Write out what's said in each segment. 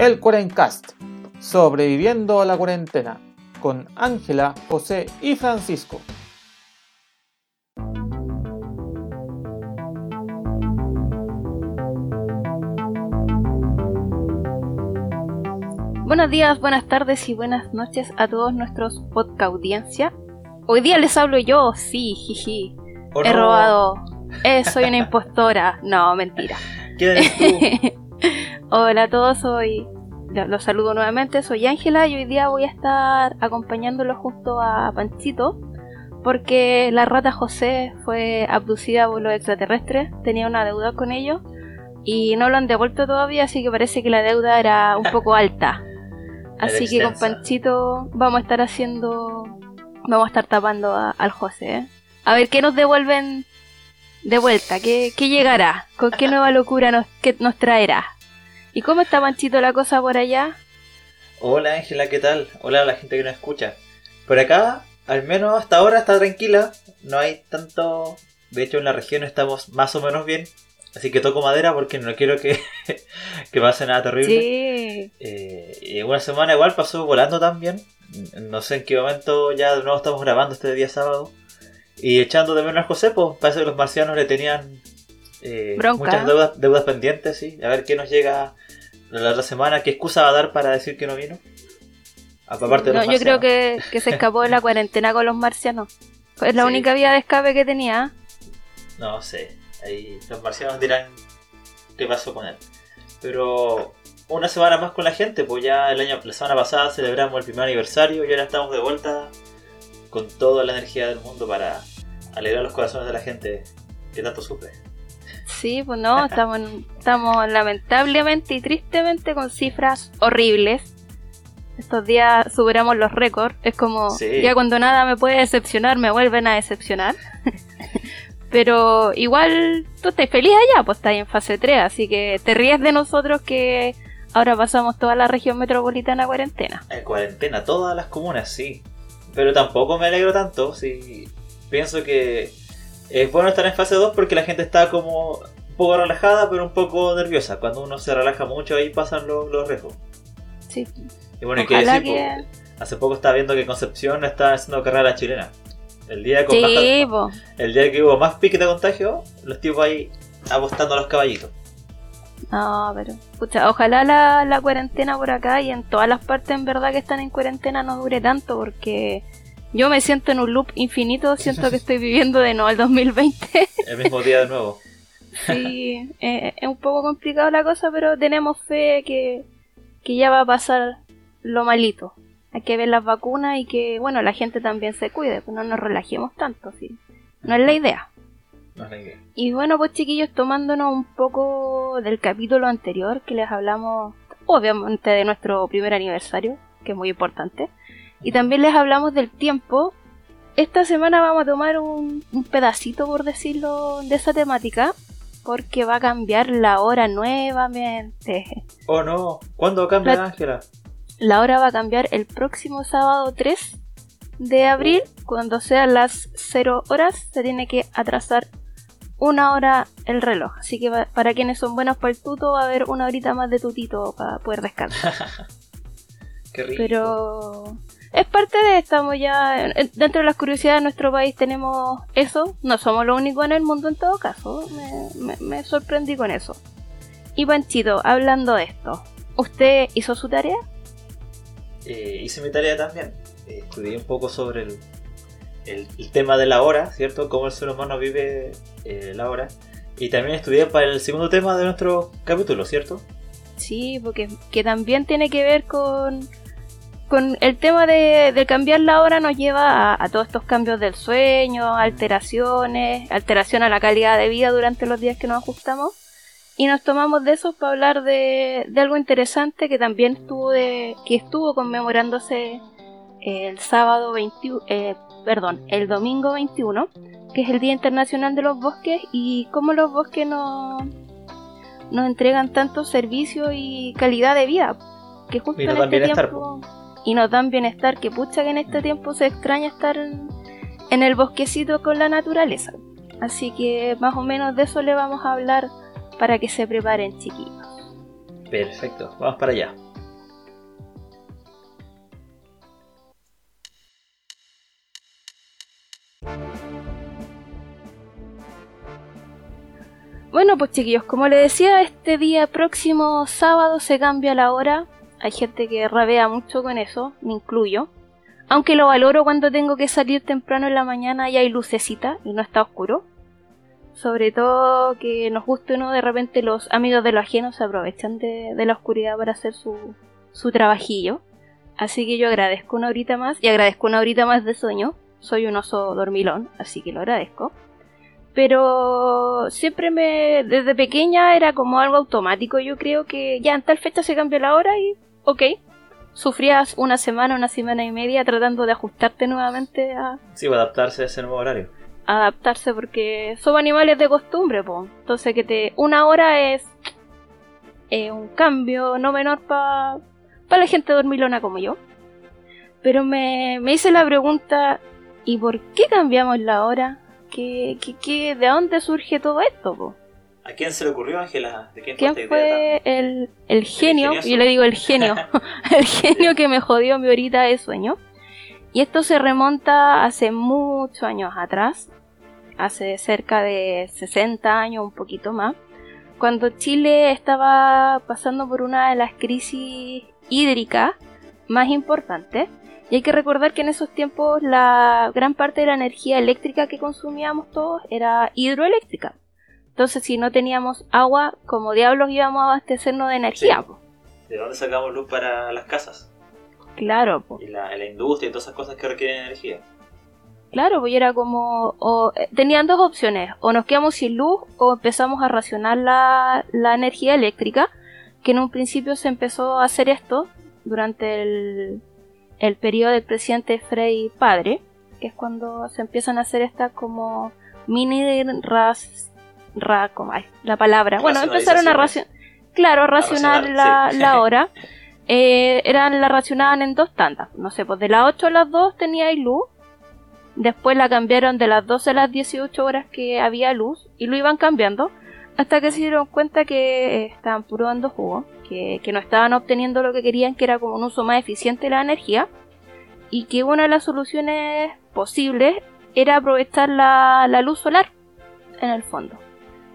el Cuarencast, sobreviviendo a la cuarentena, con Ángela, José y Francisco. Buenos días, buenas tardes y buenas noches a todos nuestros podcast audiencia. Hoy día les hablo yo, sí, jiji. ¿O He no? robado. Eh, soy una impostora. No, mentira. ¿Quién eres tú? Hola a todos, soy. lo- Los saludo nuevamente, soy Ángela y hoy día voy a estar acompañándolo justo a Panchito porque la rata José fue abducida por los extraterrestres, tenía una deuda con ellos y no lo han devuelto todavía, así que parece que la deuda era un poco alta. Así que con. Panchito vamos a estar haciendo, vamos a estar tapando a- al José. ¿eh? A ver qué nos devuelven de vuelta, qué, qué llegará, con qué nueva locura nos, qué nos traerá. ¿Y cómo está Panchito la cosa por allá? Hola Ángela, ¿qué tal? Hola a la gente que nos escucha. Por acá, al menos hasta ahora está tranquila. No hay tanto... De hecho, en la región estamos más o menos bien. Así que toco madera porque no quiero que, que pase nada terrible. Sí, Eh, y una semana igual pasó volando también. No sé en qué momento ya de nuevo estamos grabando este día sábado. Y echando de menos a José, pues parece que los marcianos le tenían eh, muchas deudas, deudas pendientes, sí. A ver qué nos llega la otra semana, qué excusa va a dar para decir que no vino. Aparte de no, yo creo que, que se escapó de la cuarentena con los marcianos. Fue la Sí. única vía de escape que tenía. No sé, ahí los marcianos dirán qué pasó con él. Pero una semana más con la gente, pues ya el año, la semana pasada celebramos el primer aniversario y ahora estamos de vuelta con toda la energía del mundo para alegrar los corazones de la gente que tanto sufre. Sí, pues no, estamos, en- estamos lamentablemente y tristemente con cifras horribles. Estos días superamos los récords. Es como, Sí. ya cuando nada me puede decepcionar, me vuelven a decepcionar. Pero igual tú estás feliz allá, pues estás en fase 3, así que te ríes de nosotros que ahora pasamos toda la región metropolitana a cuarentena. En cuarentena, todas las comunas, sí. Pero tampoco me alegro tanto, sí. Pienso que es bueno estar en fase 2 porque la gente está como un poco relajada, pero un poco nerviosa. Cuando uno se relaja mucho, ahí pasan los, los riesgos. Sí. Y bueno, hay que Ojalá decir, que... hace poco estaba viendo que Concepción está haciendo carrera chilena. El día, con Sí, más- el día que hubo más pique de contagio, los tipos ahí apostando a los caballitos. No, pero, pucha, ojalá la, la cuarentena por acá y en todas las partes en verdad que están en cuarentena no dure tanto porque yo me siento en un loop infinito, siento que estoy viviendo de nuevo el 2020. El mismo día de nuevo. sí, eh, es un poco complicado la cosa, pero tenemos fe que, que ya va a pasar lo malito. Hay que ver las vacunas y que, bueno, la gente también se cuide, pues no nos relajemos tanto, sí. No es la idea. No es la idea. Y bueno, pues chiquillos, tomándonos un poco del capítulo anterior que les hablamos, obviamente, de nuestro primer aniversario, que es muy importante, y también les hablamos del tiempo. Esta semana vamos a tomar un, un pedacito, por decirlo, de esa temática, porque va a cambiar la hora nuevamente. Oh no, ¿cuándo cambia La- Ángela? La hora va a cambiar el próximo sábado 3 de abril, cuando sean las 0 horas, se tiene que atrasar una hora el reloj. Así que para quienes son buenos para el tuto, va a haber una horita más de tutito para poder descansar. Qué rico. Pero es parte de, estamos ya, en- dentro de las curiosidades de nuestro país tenemos eso. No somos los únicos en el mundo en todo caso. Me, me- me sorprendí con eso. Y Panchito, hablando de esto, ¿usted hizo su tarea? Eh, hice mi tarea también. Eh, estudié un poco sobre el, el- el tema de la hora, ¿cierto? Cómo el ser humano vive eh, la hora. Y también estudié para el segundo tema de nuestro capítulo, ¿cierto? Sí, porque que también tiene que ver con, con el tema de, de cambiar la hora nos lleva a, a todos estos cambios del sueño, alteraciones, alteración a la calidad de vida durante los días que nos ajustamos. Y nos tomamos de eso para hablar de, de algo interesante que también estuvo de, que estuvo conmemorándose el sábado 21, eh, perdón, el domingo 21, que es el Día Internacional de los Bosques y cómo los bosques nos, nos entregan tanto servicio y calidad de vida. Que justo nos en este tiempo y nos dan bienestar que pucha que en este tiempo se extraña estar en, el bosquecito con la naturaleza. Así que más o menos de eso le vamos a hablar para que se preparen chiquillos. Perfecto, vamos para allá. Bueno, pues chiquillos, como les decía, este día próximo sábado se cambia la hora hay gente que rabea mucho con eso, me incluyo. Aunque lo valoro cuando tengo que salir temprano en la mañana y hay lucecita y no está oscuro. Sobre todo que nos guste uno, de repente los amigos de lo ajeno se aprovechan de, de la oscuridad para hacer su, su trabajillo. Así que yo agradezco una horita más y agradezco una horita más de sueño. Soy un oso dormilón, así que lo agradezco. Pero siempre me, desde pequeña era como algo automático. Yo creo que ya en tal fecha se cambió la hora y ok. Sufrías una semana, una semana y media tratando de ajustarte nuevamente a, Sí, adaptarse a ese nuevo horario. adaptarse porque son animales de costumbre, po. Entonces que te una hora es eh, un cambio no menor para la gente dormilona como yo. Pero me, me hice la pregunta, ¿y por qué cambiamos la hora? ¿Qué, qué, qué- de dónde surge todo esto? po? ¿A quién se le ocurrió, Ángela? ¿De quién, ¿Quién fue el, el genio? ingenioso? Yo le digo el genio. el genio que me jodió mi horita de sueño. Y esto se remonta hace muchos años atrás. Hace cerca de 60 años, un poquito más. Cuando Chile estaba pasando por una de las crisis hídricas más importantes. Y hay que recordar que en esos tiempos la gran parte de la energía eléctrica que consumíamos todos era hidroeléctrica. Entonces, si no teníamos agua, como diablos íbamos a abastecernos de energía. Sí. ¿De dónde sacamos luz para las casas? Claro, po. Y la, la industria y todas esas cosas que requieren energía. claro, pues era como. o, eh, tenían dos opciones: o nos quedamos sin luz o empezamos a racionar la, la energía eléctrica. Que en un principio se empezó a hacer esto durante el, el periodo del presidente Frei Padre, que es cuando se empiezan a hacer estas como mini ras, ra, ¿cómo es la palabra? Bueno, empezaron a racionar, claro, a racionar la, sí. la hora. Eh, eran la racionaban en dos tandas. No sé, pues de las 8 a las 2 tenía luz. Después la cambiaron de las 12 a las 18 horas que había luz. Y lo iban cambiando. Hasta que se dieron cuenta que eh, estaban puro dando jugo. Que, que no estaban obteniendo lo que querían, que era como un uso más eficiente de la energía. Y que una de las soluciones posibles era aprovechar la, la luz solar. En el fondo.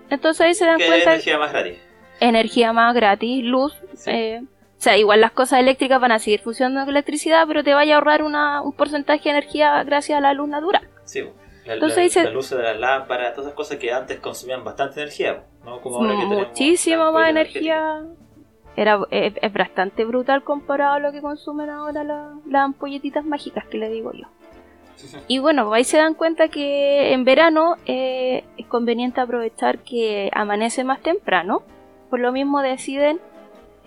Entonces ahí se dan ¿Qué es cuenta energía más gratis? energía más gratis, luz. Sí. eh, o sea, igual las cosas eléctricas van a seguir funcionando con electricidad, pero te vaya a ahorrar una, un porcentaje de energía gracias a la luz natural. Sí, la, Entonces la, dice- la luz de las lámparas, todas esas cosas que antes consumían bastante energía, ¿no? Como ahora que Muchísima más energía. Era, es, es bastante brutal comparado a lo que consumen ahora la- las ampolletitas mágicas que le digo yo. Y bueno, ahí se dan cuenta que en verano eh, es conveniente aprovechar que amanece más temprano. Por lo mismo deciden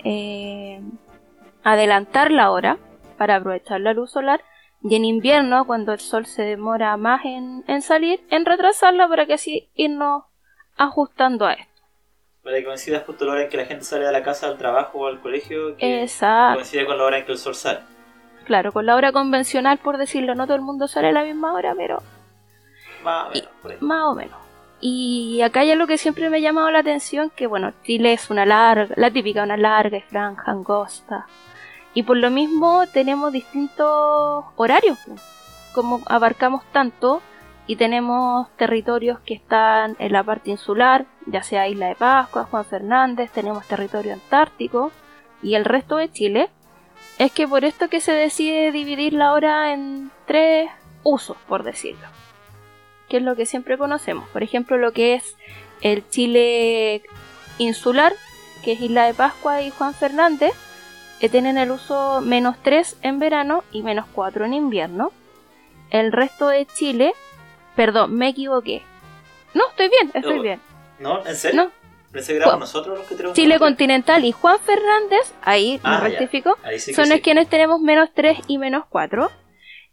eh, adelantar la hora para aprovechar la luz solar. Y en invierno, cuando el sol se demora más en, en salir, en retrasarla para que así irnos ajustando a esto. Para que coincida justo la hora en que la gente sale de la casa al trabajo o al colegio, que Exacto. coincide con la hora en que el sol sale. Claro, con la hora convencional, por decirlo, no todo el mundo sale a la misma hora, pero Más o menos, por ahí. Más o menos. Y acá hay algo que siempre me ha llamado la atención, que bueno, Chile es una larga, la típica, una larga y franja, angosta. Y por lo mismo tenemos distintos horarios, como abarcamos tanto y tenemos territorios que están en la parte insular, ya sea Isla de Pascua, Juan Fernández, tenemos territorio antártico y el resto de Chile, es que por esto que se decide dividir la hora en tres usos, por decirlo que es lo que siempre conocemos. Por ejemplo, lo que es el Chile insular, que es Isla de Pascua y Juan Fernández, que tienen el uso menos 3 en verano y menos 4 en invierno. El resto de Chile, perdón, me equivoqué. No, estoy bien, estoy No. bien. ¿No? ¿En serio? No, Pensé que éramos Ju- nosotros los que tenemos Chile continental y Juan Fernández, ahí Ah, me rectifico, Ahí sí que son sí. los quienes tenemos menos 3 y menos 4.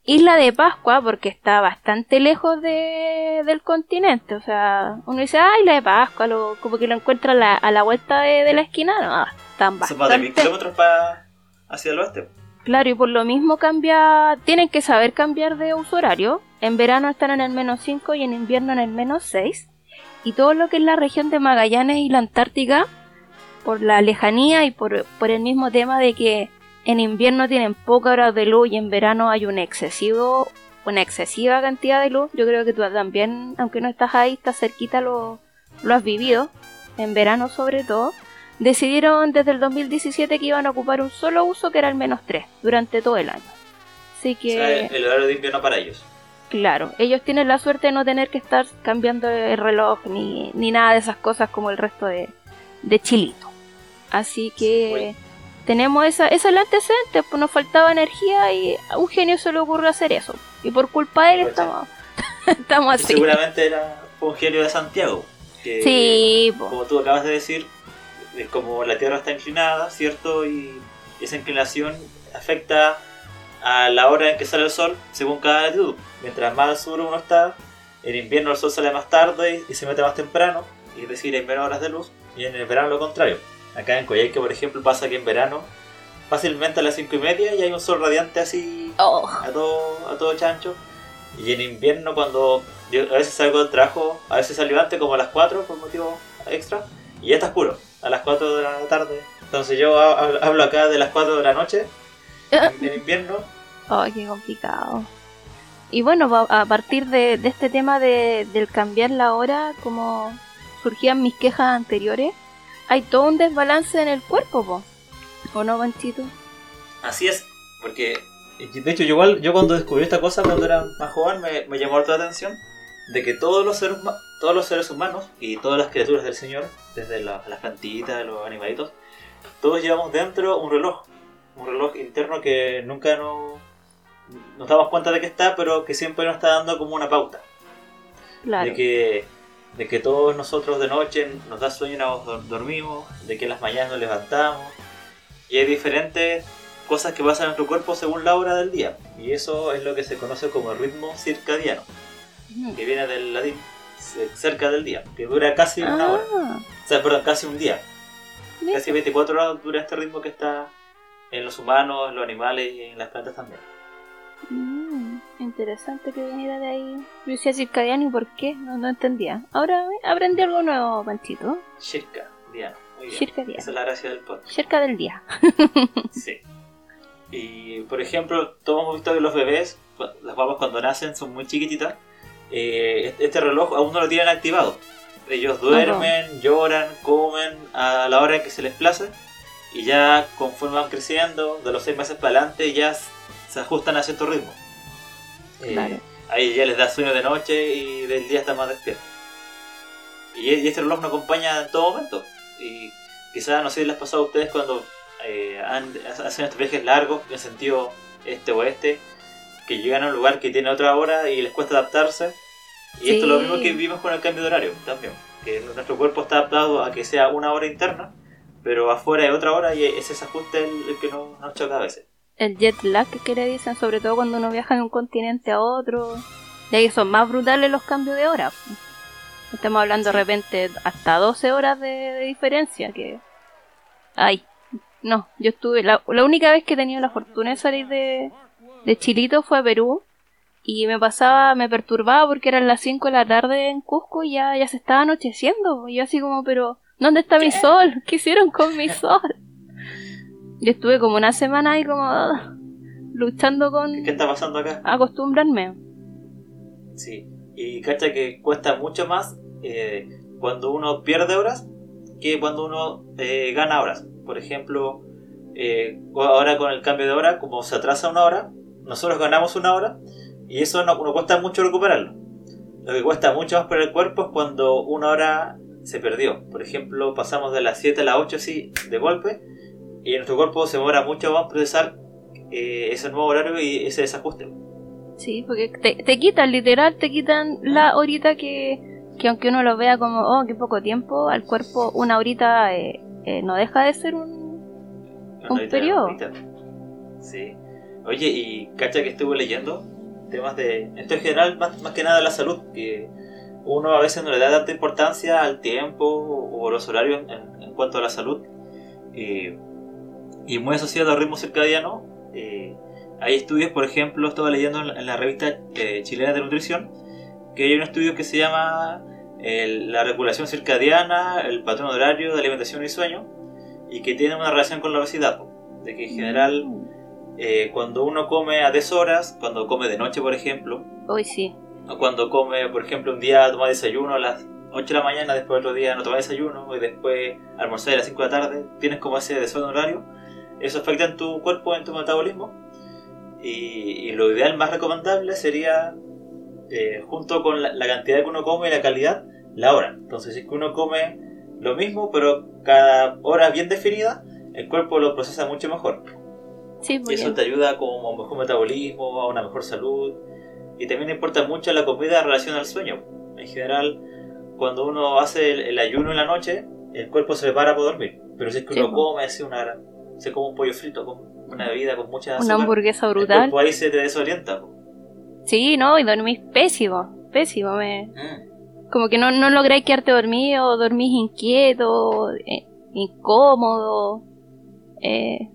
Isla de Pascua, porque está bastante lejos de, del continente. O sea, uno dice, ah, Isla de Pascua, lo- como que lo encuentra a la, a la vuelta de, de la esquina. No, están Son más de mil bastante. kilómetros para hacia el oeste. Claro, y por lo mismo cambia. Tienen que saber cambiar de uso horario. En verano están en el menos 5 y en invierno en el menos 6. Y todo lo que es la región de Magallanes y la Antártica, por la lejanía y por, por el mismo tema de que en invierno tienen pocas horas de luz y en verano hay un excesivo, una excesiva cantidad de luz. Yo creo que tú también, aunque no estás ahí, estás cerquita, lo, has vivido. en verano sobre todo, decidieron desde el 2017 que iban a ocupar un solo uso que era el menos 3 durante todo el año. Así que... El horario de invierno para ellos. Claro, ellos tienen la suerte de no tener que estar cambiando el reloj ni, ni nada de esas cosas como el resto de, de Chilito. Así que tenemos esa, ese el antecedente, pues nos faltaba energía y a un genio se le ocurrió hacer eso. Y por culpa de él Pues, estamos, estamos Y así. seguramente era un genio de Santiago. Que, Sí, po. Como tú acabas de decir, es como la Tierra está inclinada, ¿cierto? Y esa inclinación afecta a la hora en que sale el sol según cada latitud. Mientras más al sur uno está, en invierno el sol sale más tarde y se mete más temprano, y hay menos horas de luz, y en el verano lo contrario. Acá en Coyhaique, por ejemplo, pasa que en verano fácilmente a las 5 y media y hay un sol radiante así Oh, a todo, a todo chancho. Y en invierno cuando yo a veces salgo del trabajo, a veces salgo antes como a las 4 por motivo extra, y ya está oscuro, a las 4 de la tarde. Entonces yo ha- hablo hablo acá de las 4 de la noche, en, en invierno. Oh, qué complicado. Y bueno, a partir de, este tema de, del cambiar la hora, como surgían mis quejas anteriores, hay todo un desbalance en el cuerpo, po. ¿o no, Panchito? Así es, porque de hecho yo igual, yo cuando descubrí esta cosa cuando era más joven me, me llamó la atención de que todos los seres todos los seres humanos y todas las criaturas del Señor, desde la- las plantitas, los animalitos, todos llevamos dentro un reloj, un reloj interno que nunca nos, nos damos cuenta de que está, pero que siempre nos está dando como una pauta. Claro. de que de que todos nosotros de noche nos da sueño y nos dor- dormimos, de que en las mañanas nos levantamos y hay diferentes cosas que pasan en nuestro cuerpo según la hora del día y eso es lo que se conoce como el ritmo circadiano que viene del latín ce- cerca del día que dura casi una hora. Ah, o sea perdón casi un día. Casi 24 horas dura este ritmo que está en los humanos en los animales y en las plantas también Mm, interesante que viniera de ahí. Yo decía circadiano y por qué, no, no entendía. Ahora eh, aprendí algo nuevo, Panchito. circadiano muy bien Circadiano. esa es la gracia del podcast Cerca del día. Sí. Y por ejemplo, todos hemos visto que los bebés, las guapas cuando nacen son muy chiquititas, eh, este- reloj aún no lo tienen activado. Ellos duermen, lloran, comen a la hora en que se les place y ya conforme van creciendo, de los seis meses para adelante, ya se ajustan a cierto ritmo. Eh. Ahí ya les da sueño de noche y del día están más despiertos. Y, y este reloj nos acompaña en todo momento. Y quizás, no sé si les ha pasado a ustedes cuando eh, han- hacen estos viajes largos en sentido este-oeste, que llegan a un lugar que tiene otra hora y les cuesta adaptarse. Y esto es lo mismo que vivimos con el cambio de horario también. Que nuestro cuerpo está adaptado a que sea una hora interna, pero afuera hay otra hora y es ese ajuste el, el que nos, nos choca a veces. El jet lag que le dicen, sobre todo cuando uno viaja de un continente a otro. Y ahí son más brutales los cambios de hora. Estamos hablando de repente hasta 12 horas de, de diferencia. Que. Ay, no, yo estuve. La, la única vez que he tenido la fortuna de salir de, de Chilito fue a Perú. Y me pasaba, me perturbaba porque eran las 5 de la tarde en Cusco y ya, ya se estaba anocheciendo. Y yo así como, pero, ¿dónde está mi sol? ¿Qué hicieron con mi sol? Yo estuve como una semana ahí como ah, luchando con ¿Qué está pasando acá? acostumbrarme. Sí, y cacha que cuesta mucho más eh, cuando uno pierde horas que cuando uno eh, gana horas. Por ejemplo, eh, ahora con el cambio de hora, como se atrasa una hora, nosotros ganamos una hora y eso no, no cuesta mucho recuperarlo. Lo que cuesta mucho más para el cuerpo es cuando una hora se perdió. Por ejemplo, pasamos de las 7 a las 8 así de golpe y nuestro cuerpo se demora mucho más en procesar eh, ese nuevo horario y ese desajuste. Sí, porque te, te quitan, literal, te quitan la horita que, que aunque uno lo vea como, oh, qué poco tiempo, al cuerpo una horita eh, eh, no deja de ser un... Una Un horita, periodo. horita. Sí. Oye, y cacha que estuve leyendo temas de. Esto en general, más, más que nada de la salud, que uno a veces no le da tanta importancia al tiempo o los horarios en, en cuanto a la salud. Eh, y muy asociado al ritmo circadiano. eh, hay estudios, por ejemplo, estaba leyendo en la, en la revista eh, chilena de nutrición, que hay un estudio que se llama el- la regulación circadiana, el patrón horario de alimentación y sueño, y que tiene una relación con la obesidad. De que en general, eh, cuando uno come a deshoras, cuando come de noche, por ejemplo, Hoy sí. o cuando come, por ejemplo, un día toma desayuno a las 8 de la mañana, después otro día no tomas desayuno y después almorzar a las 5 de la tarde, tienes como ese desorden horario, eso afecta en tu cuerpo, en tu metabolismo. Y, y lo ideal más recomendable sería, eh, junto con la, la cantidad que uno come y la calidad, la hora. Entonces, si es que uno come lo mismo, pero cada hora bien definida, el cuerpo lo procesa mucho mejor. Sí, Y muy eso bien. te ayuda como a un mejor metabolismo, a una mejor salud. Y también importa mucho la comida en relación al sueño. En general, cuando uno hace el, el ayuno en la noche, el cuerpo se prepara para dormir. Pero si es que Sí, uno come así una, se come un pollo frito con una bebida con mucha Una azúcar, hamburguesa el brutal. ahí se te desorienta. po. Sí, no, y dormís pésimo, pésimo. Me... Mm. Como que no, no lográis quedarte dormido, dormís inquieto, eh, incómodo. eh.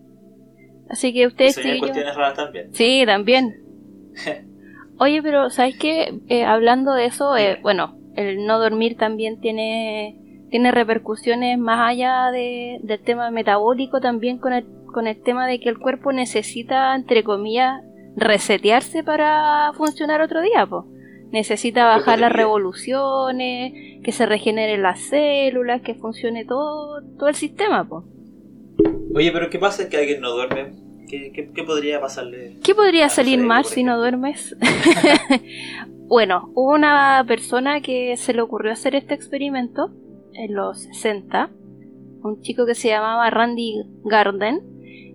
Así que ustedes, raras también. Sí, también. Oye, pero ¿sabes qué? Eh, hablando de eso, eh, bueno, el no dormir también tiene, tiene repercusiones más allá de- del tema metabólico, también con el, con el tema de que el cuerpo necesita, entre comillas, resetearse para funcionar otro día, po. Necesita bajar las revoluciones, que se regeneren las células, que funcione todo, todo el sistema, po. Oye, pero ¿qué pasa? que alguien no duerme? ¿Qué, qué, qué podría pasarle? ¿Qué podría salir mal si no duermes? bueno, hubo una persona que se le ocurrió hacer este experimento en los 60, un chico que se llamaba Randy Garden,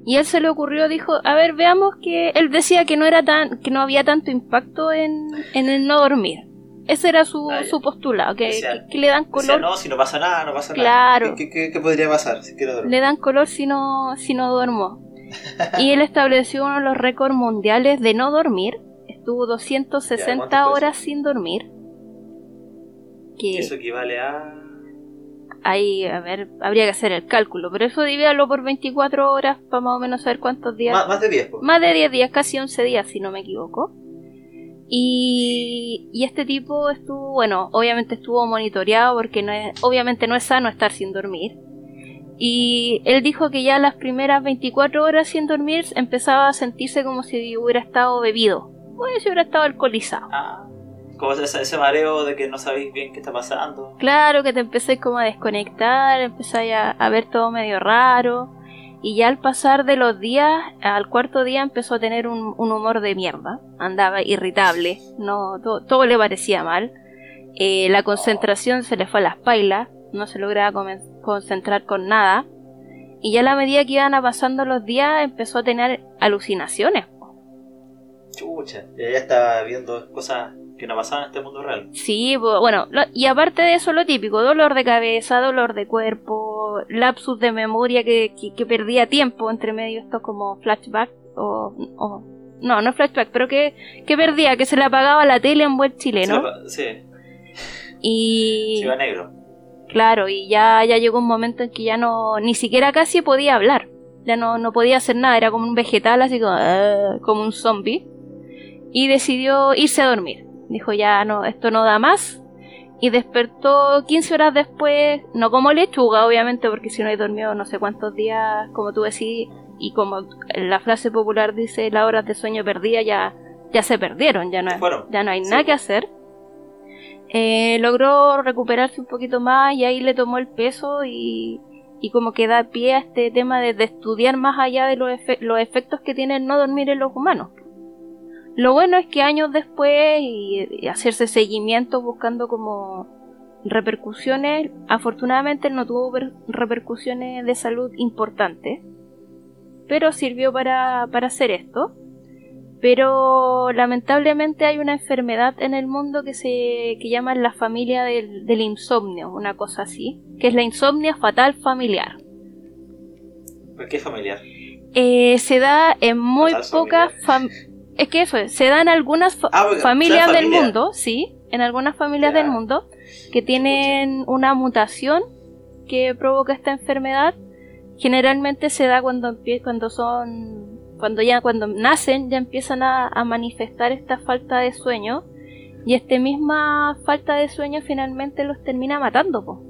y él se le ocurrió, dijo, a ver, veamos que él decía que no era tan, que no había tanto impacto en, en el no dormir. Ese era su, Ah, su postulado, que, Decía- que- que le dan Decía, color, no, si no pasa nada, no pasa Claro. nada. ¿Qué, qué, qué podría pasar si quiero dormir? le dan color si no, si no duermo. Y él estableció uno de los récords mundiales de no dormir. Estuvo Ya, 260 ¿cuánto fue horas sin dormir. Que Eso equivale a... ahí, a ver, habría que hacer el cálculo. Pero eso divídalo por 24 horas para más o menos saber cuántos días. Más, más de 10, po. Más de 10 días, casi 11 días, si no me equivoco. Y, y este tipo estuvo, bueno, obviamente estuvo monitoreado porque no es, obviamente no es sano estar sin dormir. Y él dijo que ya las primeras 24 horas sin dormir empezaba a sentirse como si hubiera estado bebido, o si hubiera estado alcoholizado. Ah, como ese, ese mareo de que no sabéis bien qué está pasando. Claro que te empecé como a desconectar, empezáis a, a ver todo medio raro. Y ya al pasar de los días, al cuarto día empezó a tener un, un humor de mierda. Andaba irritable, no, to- todo le parecía mal. Eh, la concentración se le fue a las pailas, no se lograba concentrar con nada. Y ya a la medida que iban pasando los días empezó a tener alucinaciones. Chucha, ya estaba viendo cosas que no pasaban en este mundo real. Sí, bu- bueno, lo- y aparte de eso, lo típico, dolor de cabeza, dolor de cuerpo, lapsus de memoria que, que, que perdía tiempo entre medio, esto como flashback, o, o- no, no flashback, pero que, que perdía, que se le apagaba la tele en buen chileno. Sí, Y se iba negro. claro, y ya, ya llegó un momento en que ya no, ni siquiera casi podía hablar, ya no, no podía hacer nada, era como un vegetal, así como, "Ah", como un zombie, y decidió irse a dormir. Dijo, ya no, esto no da más, y despertó 15 horas después, no como lechuga, obviamente, porque si no he dormido no sé cuántos días, como tú decís, y como la frase popular dice, las horas de sueño perdidas ya, ya se perdieron, ya no, fueron. ya no hay Sí. nada que hacer. Eh, logró recuperarse un poquito más y ahí le tomó el peso y, y como que da pie a este tema de, de estudiar más allá de los, efe- los efectos que tiene el no dormir en los humanos. Lo bueno es que años después y, y hacerse seguimiento buscando como repercusiones, afortunadamente no tuvo per- repercusiones de salud importantes, pero sirvió para, para hacer esto. Pero lamentablemente hay una enfermedad en el mundo que se que llaman la familia del, del insomnio, una cosa así, que es la insomnia fatal familiar. ¿Por qué familiar? Eh, se da en muy pocas fam- es que eso es, se da en algunas fa- Ah, familias del mundo, sí, en algunas familias del mundo que tienen una mutación que provoca esta enfermedad. Generalmente se da cuando cuando son cuando ya cuando nacen ya empiezan a, a manifestar esta falta de sueño y esta misma falta de sueño finalmente los termina matando, po.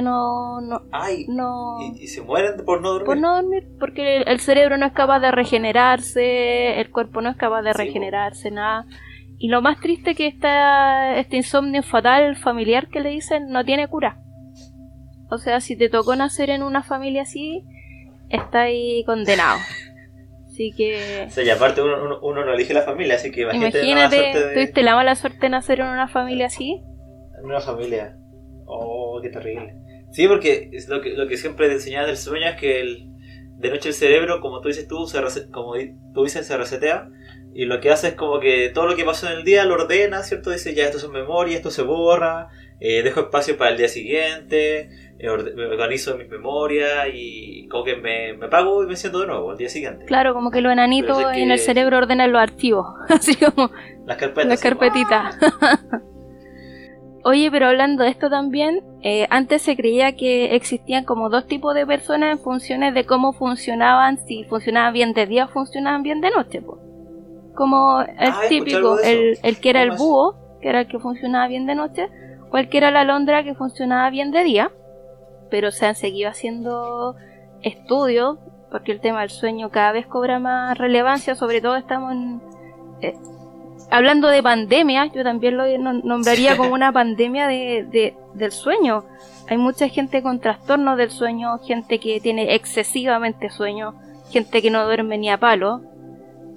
No no Ay, no y, y se mueren por no dormir. por no dormir, porque el, el cerebro no es capaz de regenerarse, el cuerpo no es capaz de Sí, regenerarse, nada. y lo más triste que esta, este insomnio fatal familiar que le dicen no tiene cura. O sea, si te tocó nacer en una familia así, está ahí condenado. Así que... O sea, y aparte uno, uno, uno no elige la familia, así que imagínate, la Imagínate, suerte de- tuviste la mala suerte de nacer en una familia así. en una familia. Oh, qué terrible. Sí, porque es lo que, lo que siempre te enseñaba del sueño es que el, de noche el cerebro, como tú dices tú, se rese- como tú dices, se resetea. Y lo que hace es como que todo lo que pasó en el día lo ordena, ¿cierto? Dice, ya esto es memoria, esto se borra, eh, dejo espacio para el día siguiente, eh, me organizo mis memorias y como que me, me pago y me siento de nuevo al día siguiente. Claro, como que los enanitos Pero es que- en el cerebro ordenan los archivos. Así como Las carpetas. las carpetitas. Oye, pero hablando de esto también, eh, antes se creía que existían como dos tipos de personas en funciones de cómo funcionaban, si funcionaban bien de día o funcionaban bien de noche. Como el Ah, típico, el, que era el búho, que era el que funcionaba bien de noche, o el que era la alondra que funcionaba bien de día. Pero se han seguido haciendo estudios, porque el tema del sueño cada vez cobra más relevancia, sobre todo estamos en, eh, hablando de pandemia, yo también lo no- nombraría como una pandemia de, de- del sueño. Hay mucha gente con trastornos del sueño, gente que tiene excesivamente sueño, gente que no duerme ni a palo.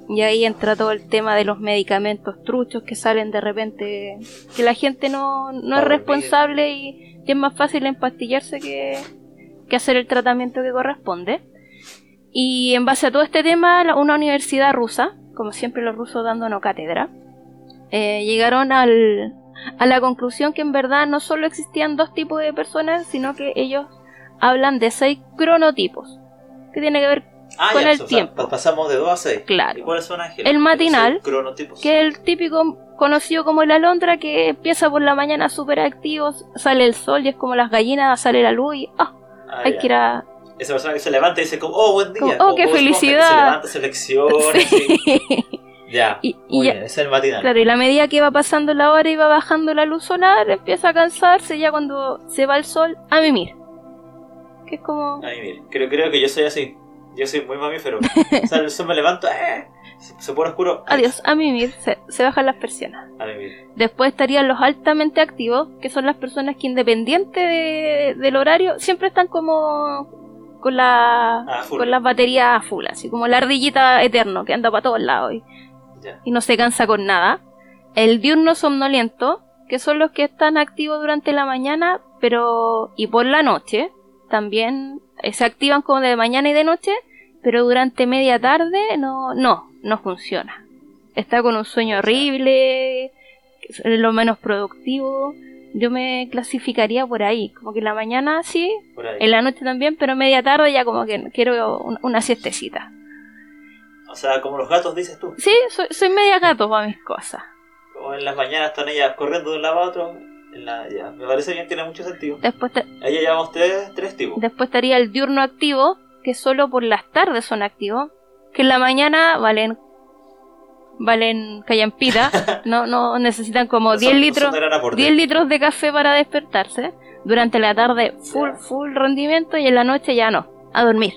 Y ahí entra todo el tema de los medicamentos truchos que salen de repente, que la gente no, no es responsable y, y es más fácil empastillarse que, que hacer el tratamiento que corresponde. Y en base a todo este tema, una universidad rusa, como siempre los rusos dándonos cátedra, eh, llegaron al, a la conclusión que en verdad no solo existían dos tipos de personas, sino que ellos hablan de seis cronotipos, que tiene que ver, Ah, con ya, el o sea, tiempo. pa- pasamos de 2 a 6. claro, ¿Y cuáles son? El matinal, que es el típico conocido como el alondra, que empieza por la mañana súper activo, sale el sol y es como las gallinas, sale la luz y ah, Ah, hay ya. que ir a... Esa persona que se levanta y dice como, oh, buen día. Como, oh, como qué felicidad. Se levanta, se lecciona. sí. Ya, y, y ya- bien, es el matinal. Claro, y la medida que va pasando la hora y va bajando la luz solar, empieza a cansarse ya cuando se va el sol a mimir. Que es como... Ay, mire, creo, creo que yo soy así. Yo soy muy mamífero. o sea, el sol me levanto, eh, se, se pone oscuro. Adiós, a mimir, se, se bajan las persianas. A mí, mire. Después estarían los altamente activos, que son las personas que independiente de- del horario, siempre están como con la Ah, con las baterías a full, así como la ardillita eterno que anda para todos lados y, Y no se cansa con nada. El diurno somnoliento, que son los que están activos durante la mañana, pero y por la noche, también eh, se activan como de mañana y de noche, pero durante media tarde no, no, no funciona. Está con un sueño horrible, es lo menos productivo. Yo me clasificaría por ahí, como que en la mañana sí, en la noche también, pero media tarde ya como que quiero un- una siestecita. O sea, como los gatos dices tú. Sí, soy, soy media gato para mis cosas. Como en las mañanas están ellas corriendo de un lado a otro. En la, ya, me parece bien, tiene mucho sentido. Después, te- Ahí ya llevamos tres, tres tipos. después estaría el diurno activo, que solo por las tardes son activos, que en la mañana valen valen callampita, no, no necesitan como No 10 son- no litros. 10 litros de café para despertarse. Durante la tarde full, full rendimiento y en la noche ya no, a dormir.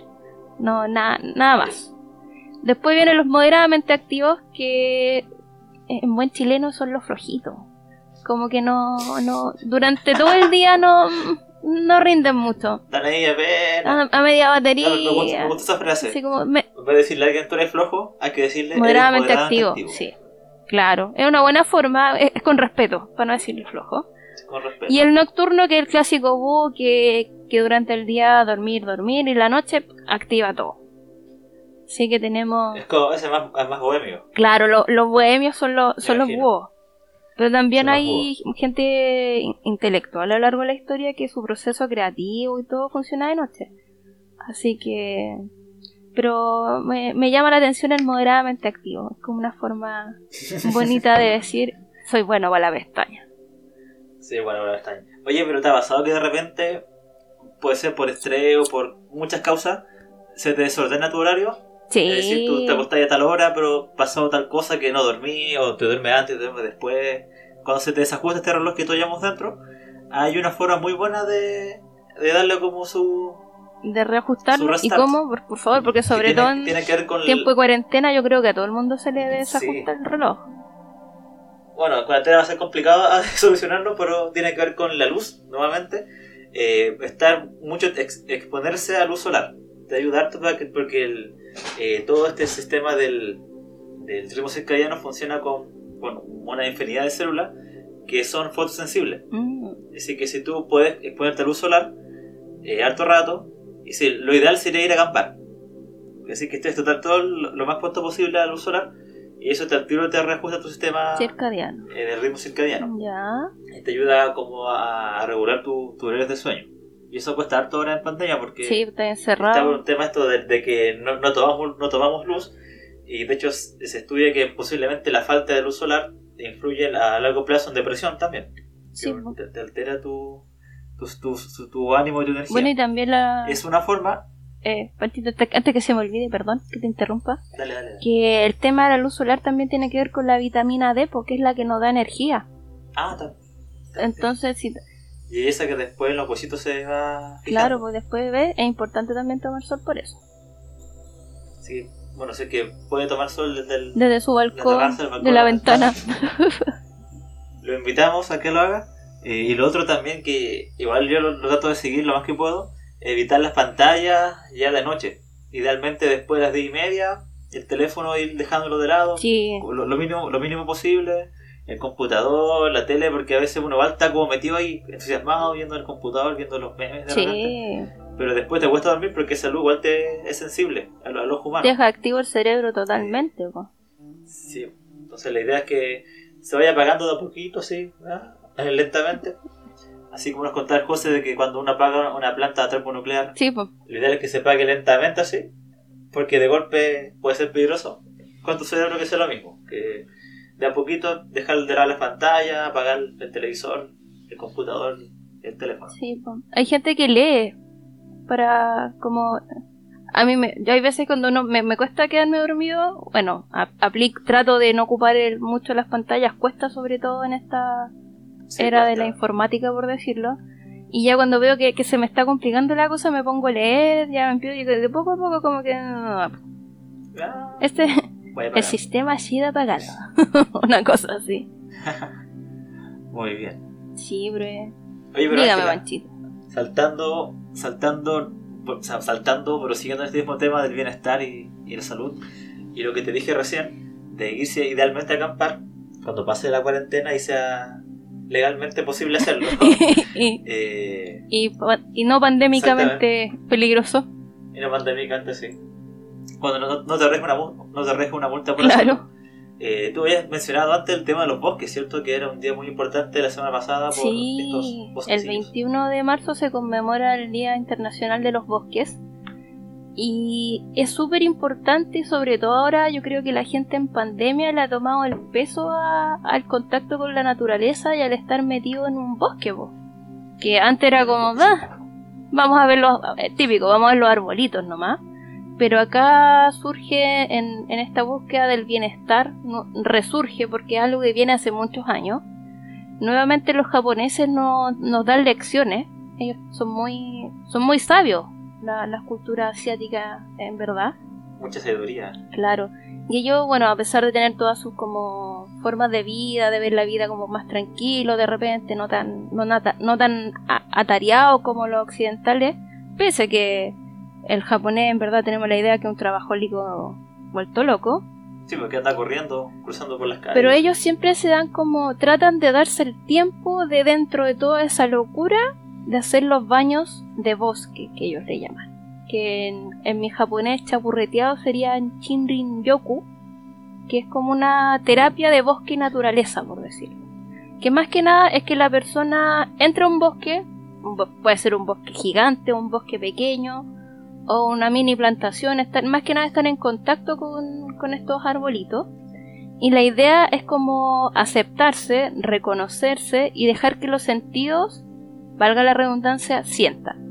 No, nada nada más. Después vienen los moderadamente activos que en buen chileno son los flojitos. Como que no, no, durante todo el día no, no rinden mucho. Están ahí apenas. A, a media Claro, me, gusta, me batería. gusta esa frase. Así como me- En vez de decirle a alguien tú eres flojo, hay que decirle eres moderadamente activo. Sí, claro. Es una buena forma, es, es con respeto, para no decirle flojo. Con respeto. Y el nocturno, que es el clásico búho que, que durante el día dormir, dormir y la noche activa todo. Así que tenemos. Es como ese más, es más bohemio. Claro, lo- los bohemios son, los son los búhos. Pero también Son hay gente in- intelectual a lo largo de la historia que su proceso creativo y todo funciona de noche. Así que. Pero me, me llama la atención el moderadamente activo. Es como una forma bonita de decir: soy bueno para la pestaña. Sí, bueno, bueno, está bien. Oye, pero ¿te ha pasado que de repente, puede ser por estrés o por muchas causas, se te desordena tu horario? Sí. Es decir, tú te acostás a tal hora, pero pasó tal cosa que no dormí, o te duermes antes, te duermes después. Cuando se te desajusta este reloj que todos llevamos dentro, hay una forma muy buena de, de darle como su... de reajustarlo. ¿Y cómo? Por, por favor, porque sobre tiene, todo en tiene que ver con el- tiempo de cuarentena yo creo que a todo el mundo se le desajusta Sí. el reloj. bueno, la tela va a ser complicado a solucionarlo, pero tiene que ver con la luz, nuevamente. Eh, estar mucho, ex- exponerse a luz solar. Te ayuda harto para que- porque el, eh, todo este sistema del, del ritmo circadiano funciona con, con una infinidad de células que son fotosensibles. Mm, Así que si tú puedes exponerte a luz solar eh, harto rato, y sí, lo ideal sería ir a acampar. Así que estés total todo lo, lo más pronto posible a la luz solar y eso te al tiro te reajusta tu sistema circadiano. en el ritmo circadiano. Ya. Y te ayuda como a, a regular tu, tu horarios de sueño. Y eso cuesta harto ahora en pandemia porque Sí, está está encerrado. un tema esto de, de que no, no tomamos, no tomamos luz y de hecho se estudia que posiblemente la falta de luz solar influye a largo plazo en depresión también. Sí, te, te altera tu, tu, tu, tu- ánimo y tu energía. Bueno, y también la... Es una forma... eh, antes que se me olvide, perdón, que te interrumpa, Dale, dale. dale. que el tema de la luz solar también tiene que ver con la vitamina D, porque es la que nos da energía. Ah, está. está, Entonces, si. Y esa que después en los huesitos se va... fijando. claro, pues después ves, es importante también tomar sol por eso. Sí, bueno, sé que puede tomar sol desde el... Desde su balcón, de la la ventana. Lo invitamos a que lo haga. Eh, y lo otro también que igual yo lo, lo trato de seguir lo más que puedo, evitar las pantallas ya de noche. Idealmente después de las 10 y media, el teléfono ir dejándolo de lado, Sí, lo, lo mínimo, lo mínimo posible, el computador, la tele, porque a veces uno va está como metido ahí, entusiasmado, viendo el computador, viendo los memes de repente. sí. Pero después te cuesta dormir porque esa luz igual te es sensible al, al ojo humano. Deja activo el cerebro totalmente. po. Sí, entonces la idea es que se vaya apagando de a poquito, sí, ¿ah? Eh, lentamente. Así como nos contaba José de que cuando uno apaga una planta termonuclear, Sí, pues. lo ideal es que se apague lentamente así, porque de golpe puede ser peligroso. Con tu cerebro que sea lo mismo, que de a poquito dejar de lado las pantallas, apagar el televisor, el computador, el teléfono. Sí, po. Hay gente que lee para como... A mí me, yo hay veces cuando no me, me cuesta quedarme dormido, bueno, a- aplic- trato de no ocupar el- mucho las pantallas, cuesta sobre todo en esta Sí, era de la informática por decirlo, y ya cuando veo que, que se me está complicando la cosa me pongo a leer, ya me empiezo y de poco a poco como que... Ah, Este, el sistema ha sido apagado, una cosa así. Muy bien. Sí, bro. Oye, pero Dígame, Ángela, Manchito. saltando, saltando, o sea, saltando, pero siguiendo este mismo tema del bienestar y, y la salud, y lo que te dije recién, de irse idealmente a acampar, cuando pase la cuarentena y sea legalmente posible hacerlo. y, eh, y, y no pandémicamente peligroso. y no pandémicamente, sí. Cuando no, no te arriesga una, no te una multa por Claro. hacerlo. Eh, tú habías mencionado antes el tema de los bosques, ¿cierto? Que era un día muy importante la semana pasada por Sí, estos el bosquecillos. 21 de marzo se conmemora el Día Internacional de los Bosques. Y es súper importante, sobre todo ahora yo creo que la gente en pandemia le ha tomado el peso a- al contacto con la naturaleza y al estar metido en un bosque. Que antes era como, "Ah, vamos a ver los, eh, típico, vamos a ver los arbolitos nomás. Pero acá surge en, en esta búsqueda del bienestar, no- resurge porque es algo que viene hace muchos años nuevamente los japoneses no, nos dan lecciones. Ellos son muy, son muy sabios, la, las culturas asiáticas, en verdad. Mucha sabiduría. Claro. Y ellos, bueno, a pesar de tener todas sus como formas de vida, de ver la vida como más tranquilo, de repente no tan, no, nata- no tan atareado como los occidentales, pese a que el japonés en verdad tenemos la idea que es un trabajólico vuelto loco, Sí, porque anda corriendo, cruzando por las calles. pero ellos siempre se dan como, tratan de darse el tiempo de dentro de toda esa locura de hacer los baños de bosque, que ellos le llaman. Que en, en mi japonés chapurreteado sería Shinrin Yoku, que es como una terapia de bosque y naturaleza, por decirlo. Que más que nada es que la persona entra a un bosque, un bo- puede ser un bosque gigante, un bosque pequeño, o una mini plantación, están, más que nada están en contacto con, con estos arbolitos. Y la idea es como aceptarse, reconocerse y dejar que los sentidos, valga la redundancia, sientan.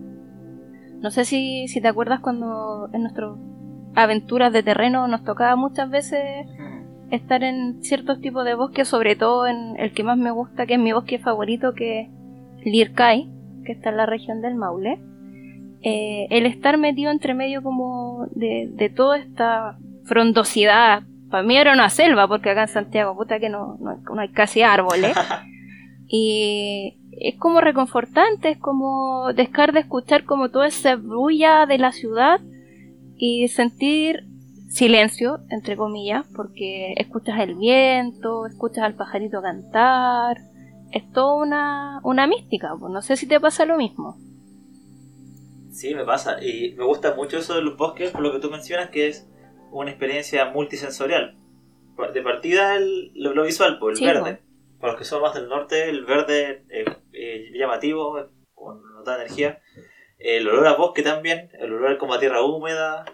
No sé si, si te acuerdas cuando en nuestras aventuras de terreno nos tocaba muchas veces estar en ciertos tipos de bosques, sobre todo en el que más me gusta, que es mi bosque favorito, que es Lircay, que está en la región del Maule. Eh, el estar metido entre medio como de, de toda esta frondosidad para mí era una selva, porque acá en Santiago, puta que no, no, no hay casi árboles. y es como reconfortante, es como dejar de escuchar como toda esa bulla de la ciudad y sentir silencio, entre comillas, porque escuchas el viento, escuchas al pajarito cantar, es toda una, una mística, pues no sé si te pasa lo mismo. Sí, me pasa, y me gusta mucho eso de los bosques, por lo que tú mencionas, que es una experiencia multisensorial. De partida el, lo, visual, por pues, el verde. Pues. Para los que son más del norte, el verde es llamativo, con nota energía. El olor a bosque también, el olor como a tierra húmeda,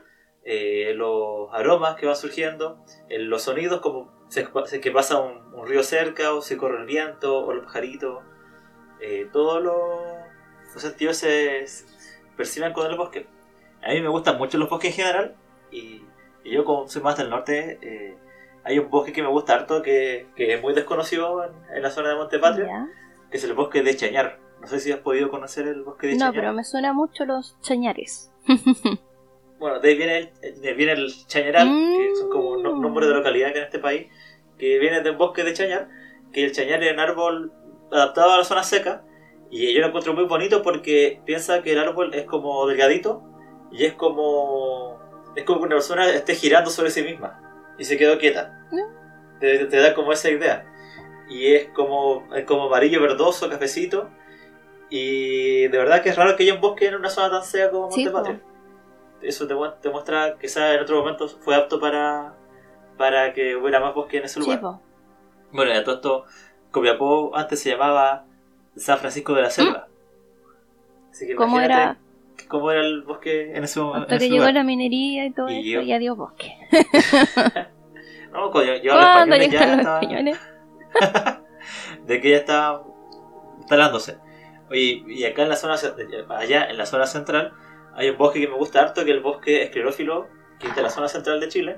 eh, los aromas que van surgiendo, eh, los sonidos como se, que pasa un, río cerca o se corre el viento o los pajaritos, eh, todos los, sentidos se, perciben con el bosque. A mí me gustan mucho los bosques en general y, yo como soy más del norte, hay un bosque que me gusta harto que, es muy desconocido en, la zona de Montepatria, que es el bosque de Chañar. No sé si has podido conocer el bosque de Chañar. No, pero me suena mucho los chañares. bueno, de ahí viene el, viene el chañaral, que son como mm. nombres de localidad que en este país, que viene del bosque de chañar, que el chañar es un árbol adaptado a la zona seca, y yo lo encuentro muy bonito porque piensa que el árbol es como delgadito, y es como, es como que una persona esté girando sobre sí misma, y se quedó quieta. Te, da como esa idea. Y es como, es como amarillo verdoso, cafecito, y de verdad que es raro que haya un bosque en una zona tan seca como Montepatria eso te, te muestra que en otro momento fue apto para, para que hubiera más bosque en ese lugar. bueno, y a todo esto, Copiapó antes se llamaba San Francisco de la Selva. ¿Mm? Así que ¿Cómo era? ¿Cómo era el bosque en ese momento? Hasta que llegó la minería y todo eso, y adiós bosque. no, cuando llegaron los españoles ya de que ya estaba instalándose. Oye, y acá en la zona, allá en la zona central, hay un bosque que me gusta harto, que es el bosque esclerófilo, que es de la zona central de Chile.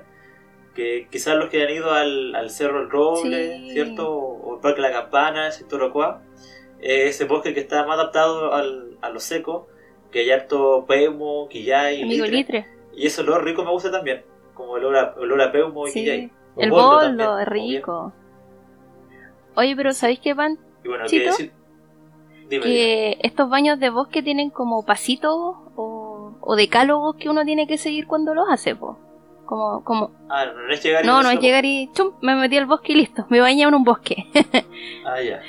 Que quizás los que han ido al, Cerro El Roble, ¿cierto? O, el Parque La Campana, el sector Ocoa, ese bosque que está más adaptado al, a lo seco, que hay harto peumo, quillay, y litre. Y ese olor rico me gusta también, como el olor a, olor a peumo y quillay. El boldo, es rico. Oye, pero ¿sabéis qué, van? Y bueno, ¿qué decir? que estos baños de bosque tienen como pasitos o, o decálogos que uno tiene que seguir cuando los hace, po. Como, como... Ah, no es llegar y No, no es llegar y chum, me metí al bosque y listo, me bañé en un bosque. ah, ya.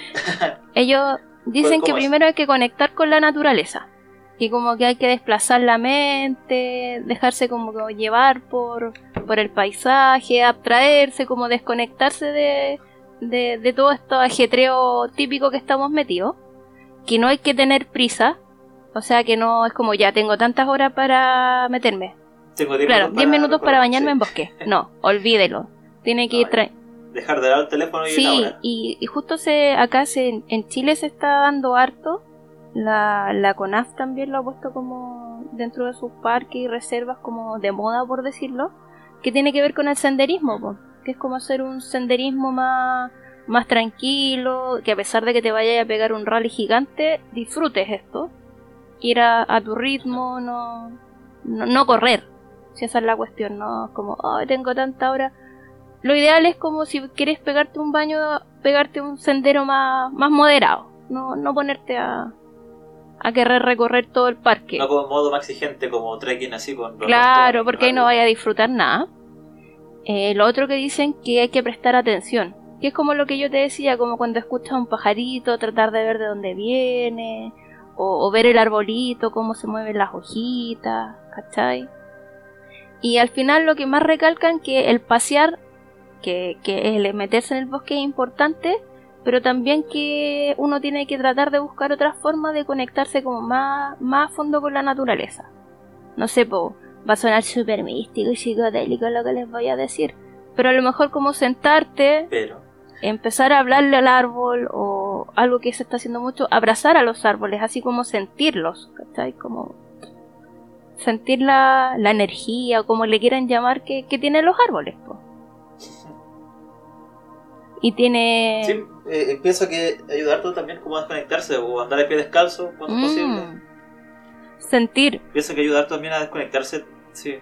Ellos dicen que primero hay que conectar con la naturaleza. Que como que hay que desplazar la mente, dejarse como llevar por, por el paisaje, abstraerse, como desconectarse de, de, de todo esto ajetreo típico que estamos metidos que no hay que tener prisa, o sea que no es como ya tengo tantas horas para meterme. Tengo 10 claro, 10 minutos para bañarme en bosque. No, olvídelo. Tiene que ir dejar de dar el teléfono y Sí, y, y, justo se acá se, en Chile se está dando harto. La, la CONAF también lo ha puesto como dentro de sus parques y reservas como de moda, por decirlo, que tiene que ver con el senderismo, que es como hacer un senderismo más más tranquilo, que a pesar de que te vayas a pegar un rally gigante, disfrutes esto. Ir a, tu ritmo, no, no, correr. Si esa es la cuestión, no como, ay, tengo tanta hora. Lo ideal es como si quieres pegarte un baño, pegarte un sendero más, más moderado. No, no ponerte a, a querer recorrer todo el parque. No como modo más exigente, como trekking así con Claro, porque ahí no vaya a disfrutar nada. Eh, lo otro que dicen que hay que prestar atención que es como lo que yo te decía, como cuando escuchas un pajarito, tratar de ver de dónde viene, o, ver el arbolito, cómo se mueven las hojitas, ¿cachai? Y al final lo que más recalcan que el pasear, que, que el meterse en el bosque es importante, pero también que uno tiene que tratar de buscar otras formas de conectarse como más, más a fondo con la naturaleza. No sé, po, va a sonar súper místico y psicodélico lo que les voy a decir, pero a lo mejor como sentarte, pero empezar a hablarle al árbol o algo que se está haciendo mucho, abrazar a los árboles, así como sentirlos, ¿cachai? Como sentir la, la energía o como le quieran llamar que, que tienen los árboles. Y tiene... Sí, eh, pienso que ayudarte también como a desconectarse o andar a pie descalzo cuando es mm. posible. Sentir. Pienso que ayudar también a desconectarse, sí.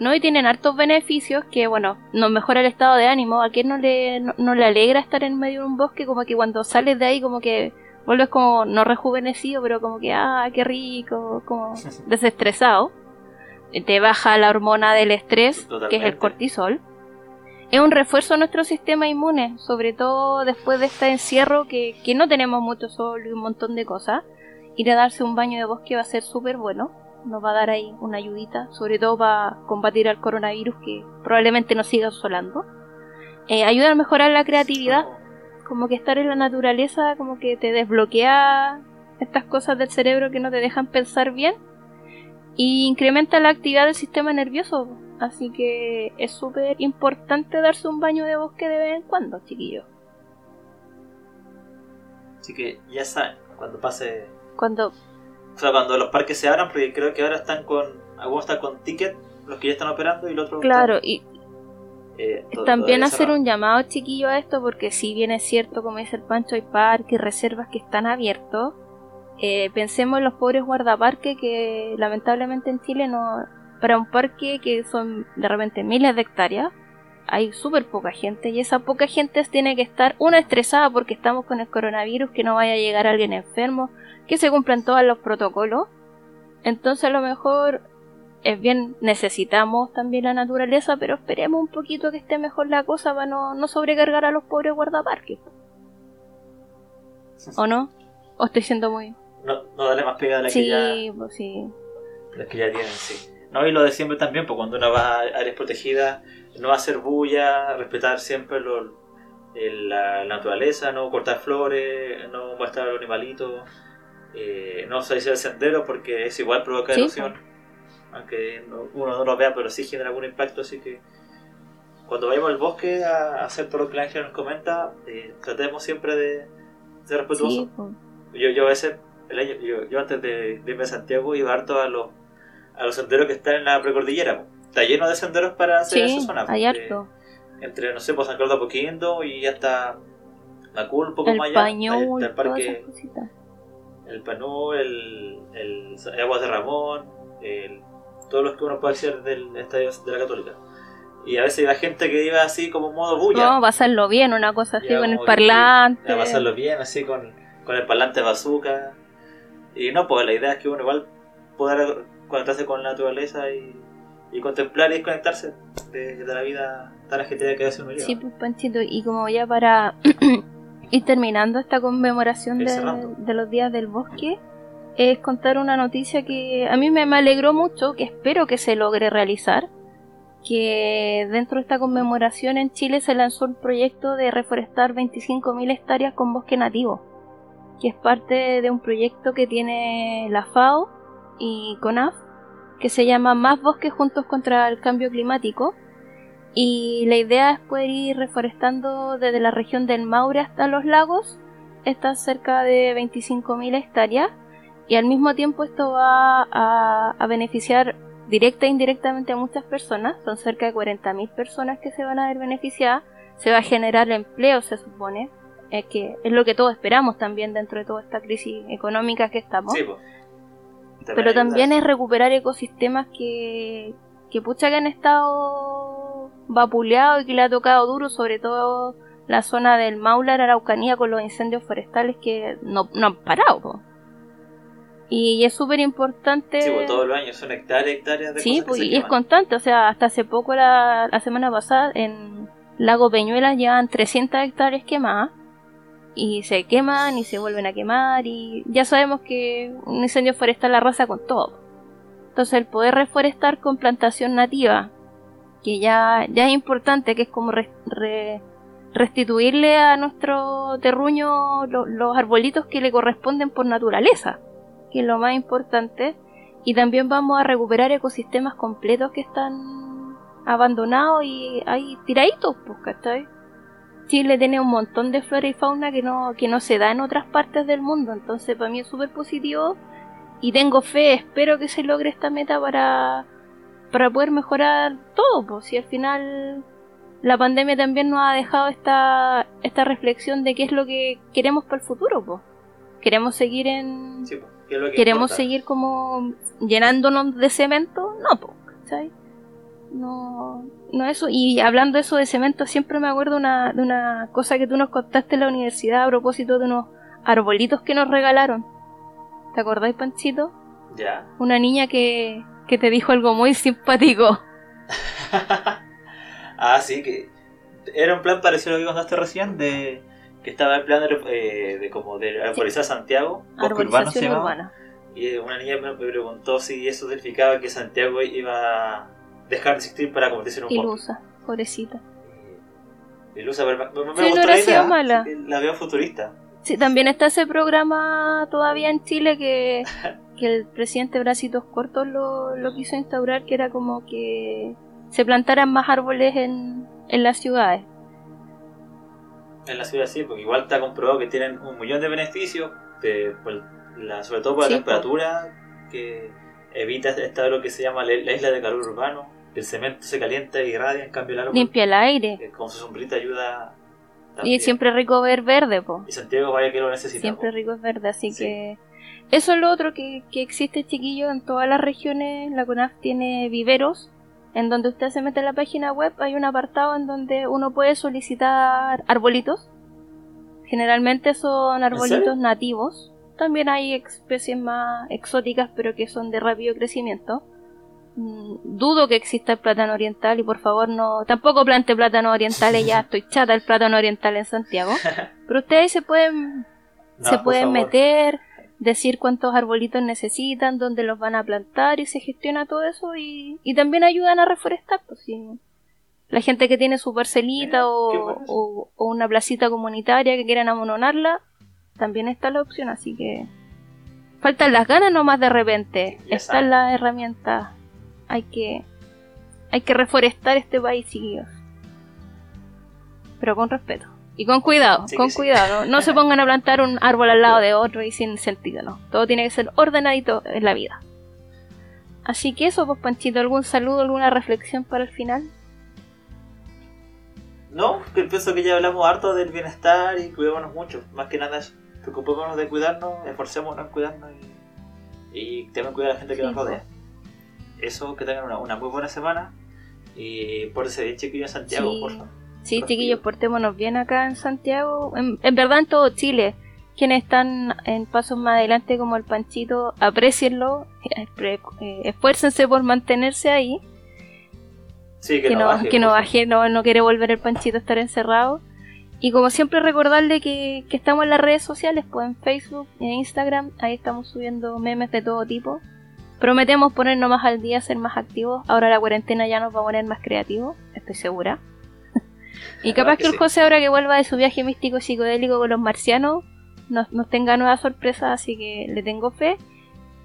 ¿no? Y tienen hartos beneficios que, bueno, nos mejora el estado de ánimo. ¿A quién no le, no, le alegra estar en medio de un bosque? Como que cuando sales de ahí, como que vuelves como, no rejuvenecido, pero como que, ah, qué rico, como desestresado. Te baja la hormona del estrés, que es el cortisol. Es un refuerzo a nuestro sistema inmune, sobre todo después de este encierro que, que no tenemos mucho sol y un montón de cosas. Ir a darse un baño de bosque va a ser súper bueno nos va a dar ahí una ayudita, sobre todo para combatir al coronavirus que probablemente nos siga asolando. Eh, ayuda a mejorar la creatividad, como que estar en la naturaleza, como que te desbloquea estas cosas del cerebro que no te dejan pensar bien y incrementa la actividad del sistema nervioso. Así que es súper importante darse un baño de bosque de vez en cuando, chiquillos. Así que ya saben, cuando pase. Cuando o sea, cuando los parques se abran, porque creo que ahora están con. Algunos están con ticket, los que ya están operando, y los otros. Claro, y. Eh, también hacer un llamado chiquillo a esto, porque si bien es cierto, como dice el Pancho, hay parques y reservas que están abiertos. Eh, pensemos en los pobres guardaparques que lamentablemente en Chile no. Para un parque que son de repente miles de hectáreas, hay súper poca gente y esa poca gente tiene que estar una estresada porque estamos con el coronavirus, que no vaya a llegar alguien enfermo, que se cumplan todos los protocolos. Entonces a lo mejor es bien, necesitamos también la naturaleza, pero esperemos un poquito que esté mejor la cosa para no, sobrecargar a los pobres guardaparques. ¿O no? ¿O estoy siendo muy...? No, no darle más pegada a la que ya... Pues sí, Las que ya tienen, sí. No, y lo de siempre también, pues cuando uno va a áreas protegidas, no va a hacer bulla, respetar siempre la, naturaleza, no cortar flores, no mostrar a los animalitos eh, no salirse del sendero porque es igual provoca erosión. Aunque uno no lo vea, pero sí genera algún impacto. Así que cuando vayamos al bosque a, hacer todo lo que la Ángel nos comenta, eh, tratemos siempre de ser respetuosos. yo, yo a veces, yo, antes de, irme a Santiago iba harto a los, a los senderos que están en la precordillera. Está lleno de senderos para hacer esa zona. Hay harto. Entre, no sé, pues San Carlos de Poquindo y hasta Macul, un poco más allá. el parque, el Panú, el, el, Aguas de Ramón, el, todos los que uno puede hacer del estadio de la Católica. Y a veces la gente que iba así como modo bulla. No, pasarlo bien, una cosa así con el parlante. pasarlo bien, así con, con el parlante bazooka. Y no, pues la idea es que uno igual pueda conectarse con la naturaleza y, y contemplar y desconectarse de, de, la vida tan ajetreada que hace uno Sí, pues Panchito, y como ya para Y terminando esta conmemoración de, los días del bosque, es contar una noticia que a mí me, alegró mucho, que espero que se logre realizar, que dentro de esta conmemoración en Chile se lanzó un proyecto de reforestar 25.000 hectáreas con bosque nativo, que es parte de un proyecto que tiene la FAO y CONAF, que se llama Más bosques juntos contra el cambio climático, y la idea es poder ir reforestando desde la región del Maure hasta los lagos. Está cerca de 25.000 hectáreas. Y al mismo tiempo esto va a, beneficiar directa e indirectamente a muchas personas. Son cerca de 40.000 personas que se van a ver beneficiadas. Se va a generar empleo, se supone. Es que es lo que todos esperamos también dentro de toda esta crisis económica que estamos. Pero también es recuperar ecosistemas que, que pucha que han estado vapuleados y que le ha tocado duro, sobre todo la zona del Maular, Araucanía, con los incendios forestales que no, han parado. Y es súper importante. Sí, pues todos los años son hectáreas, hectáreas de Sí, pues, y es constante. O sea, hasta hace poco, la, la semana pasada, en Lago Peñuelas llevan 300 hectáreas quemadas. Y se queman y se vuelven a quemar. Y ya sabemos que un incendio forestal arrasa con todo. Entonces el poder reforestar con plantación nativa, que ya, ya es importante, que es como restituirle a nuestro terruño los arbolitos que le corresponden por naturaleza, que es lo más importante. Y también vamos a recuperar ecosistemas completos que están abandonados y hay tiraditos, pues, ¿cachai? Chile tiene un montón de flora y fauna que no, que no se da en otras partes del mundo, entonces para mí es súper positivo y tengo fe, espero que se logre esta meta para, para poder mejorar todo, pues si al final la pandemia también nos ha dejado esta, esta reflexión de qué es lo que queremos para el futuro, pues. Queremos seguir en... queremos seguir como llenándonos de cemento, no, pues, no, no eso. Y hablando eso de cemento, siempre me acuerdo una, de una cosa que tú nos contaste en la universidad a propósito de unos arbolitos que nos regalaron. ¿Te acordáis, Panchito? Ya. Una niña que, que te dijo algo muy simpático. ah, sí, que era un plan parecido a lo que contaste recién, de que estaba el plan de, eh, de como de arborizar Santiago, bosque urbano se llamaba. urbana. Y una niña me preguntó si eso significaba que Santiago iba a dejar de existir para convertirse en un bosque. Ilusa, pobrecita. Ilusa, pero me, me, Sí, no la idea, mala. sí, La veo futurista. Sí, también está ese programa todavía en Chile que, que el presidente Bracitos Cortos lo, lo quiso instaurar, que era como que se plantaran más árboles en, en las ciudades. En la ciudad sí, porque igual está comprobado que tienen un millón de beneficios, de, por la- sobre todo por la Sí, temperatura, que evita esta lo que se llama la, la isla de calor urbano, el cemento se calienta y irradia, en cambio el árbol, Limpia el aire. eh, con su sombrita ayuda Y siempre rico ver verde, po. Y Santiago vaya que lo necesita. Siempre po. rico es verde, así Sí. que... Eso es lo otro que, que existe, chiquillo, en todas las regiones. La CONAF tiene viveros, en donde usted se mete en la página web, hay un apartado en donde uno puede solicitar arbolitos. Generalmente son arbolitos nativos. También hay especies más exóticas, pero que son de rápido crecimiento. Mm, Dudo que exista el plátano oriental y por favor no... Tampoco plante plátano orientales, ya estoy chata del plátano oriental en Santiago. Pero ustedes se pueden No, se pueden favor. meter, decir cuántos arbolitos necesitan, dónde los van a plantar y se gestiona todo eso y, y también ayudan a reforestar. Pues, sí. La gente que tiene su parcelita o, o- o una placita comunitaria que quieran amononarla, también está la opción, así que faltan las ganas nomás de repente. Ya Están las herramientas. Hay que hay que reforestar este país, chiquillos. Pero con respeto. Y con cuidado, Sí que con sí. cuidado. No se pongan a plantar un árbol al lado de otro y sin sentido, no. Todo tiene que ser ordenadito en la vida. Así que eso, pues Panchito, ¿algún saludo, alguna reflexión para el final? No, que pienso que ya hablamos harto del bienestar y cuidémonos mucho. Más que nada eso. Preocupémonos de cuidarnos, esforcémonos en cuidarnos y, y también cuidar a la gente que Sí, nos rodea. Eso, que tengan una, una muy buena semana y pórtense bien chiquillos en Santiago, por favor. Sí, chiquillos, portémonos bien acá en Santiago. En, en verdad en todo Chile. Quienes están en pasos más adelante como el Panchito, aprecienlo, eh, eh, esfuércense por mantenerse ahí. Sí, que, que, no, baje. que no por baje, no, no quiere volver el Panchito a estar encerrado. Y como siempre recordarle que, que estamos en las redes sociales, pues en Facebook, en Instagram, ahí estamos subiendo memes de todo tipo. Prometemos ponernos más al día, ser más activos. Ahora la cuarentena ya nos va a poner más creativos, estoy segura. Y capaz que, que el sí. José ahora que vuelva de su viaje místico psicodélico con los marcianos, nos, nos tenga nuevas sorpresas, así que le tengo fe.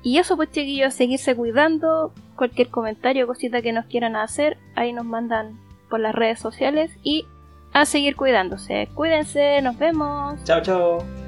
Y eso pues chiquillos, seguirse cuidando, cualquier comentario, cosita que nos quieran hacer, ahí nos mandan por las redes sociales y a seguir cuidándose. Cuídense, nos vemos. Chao, chao.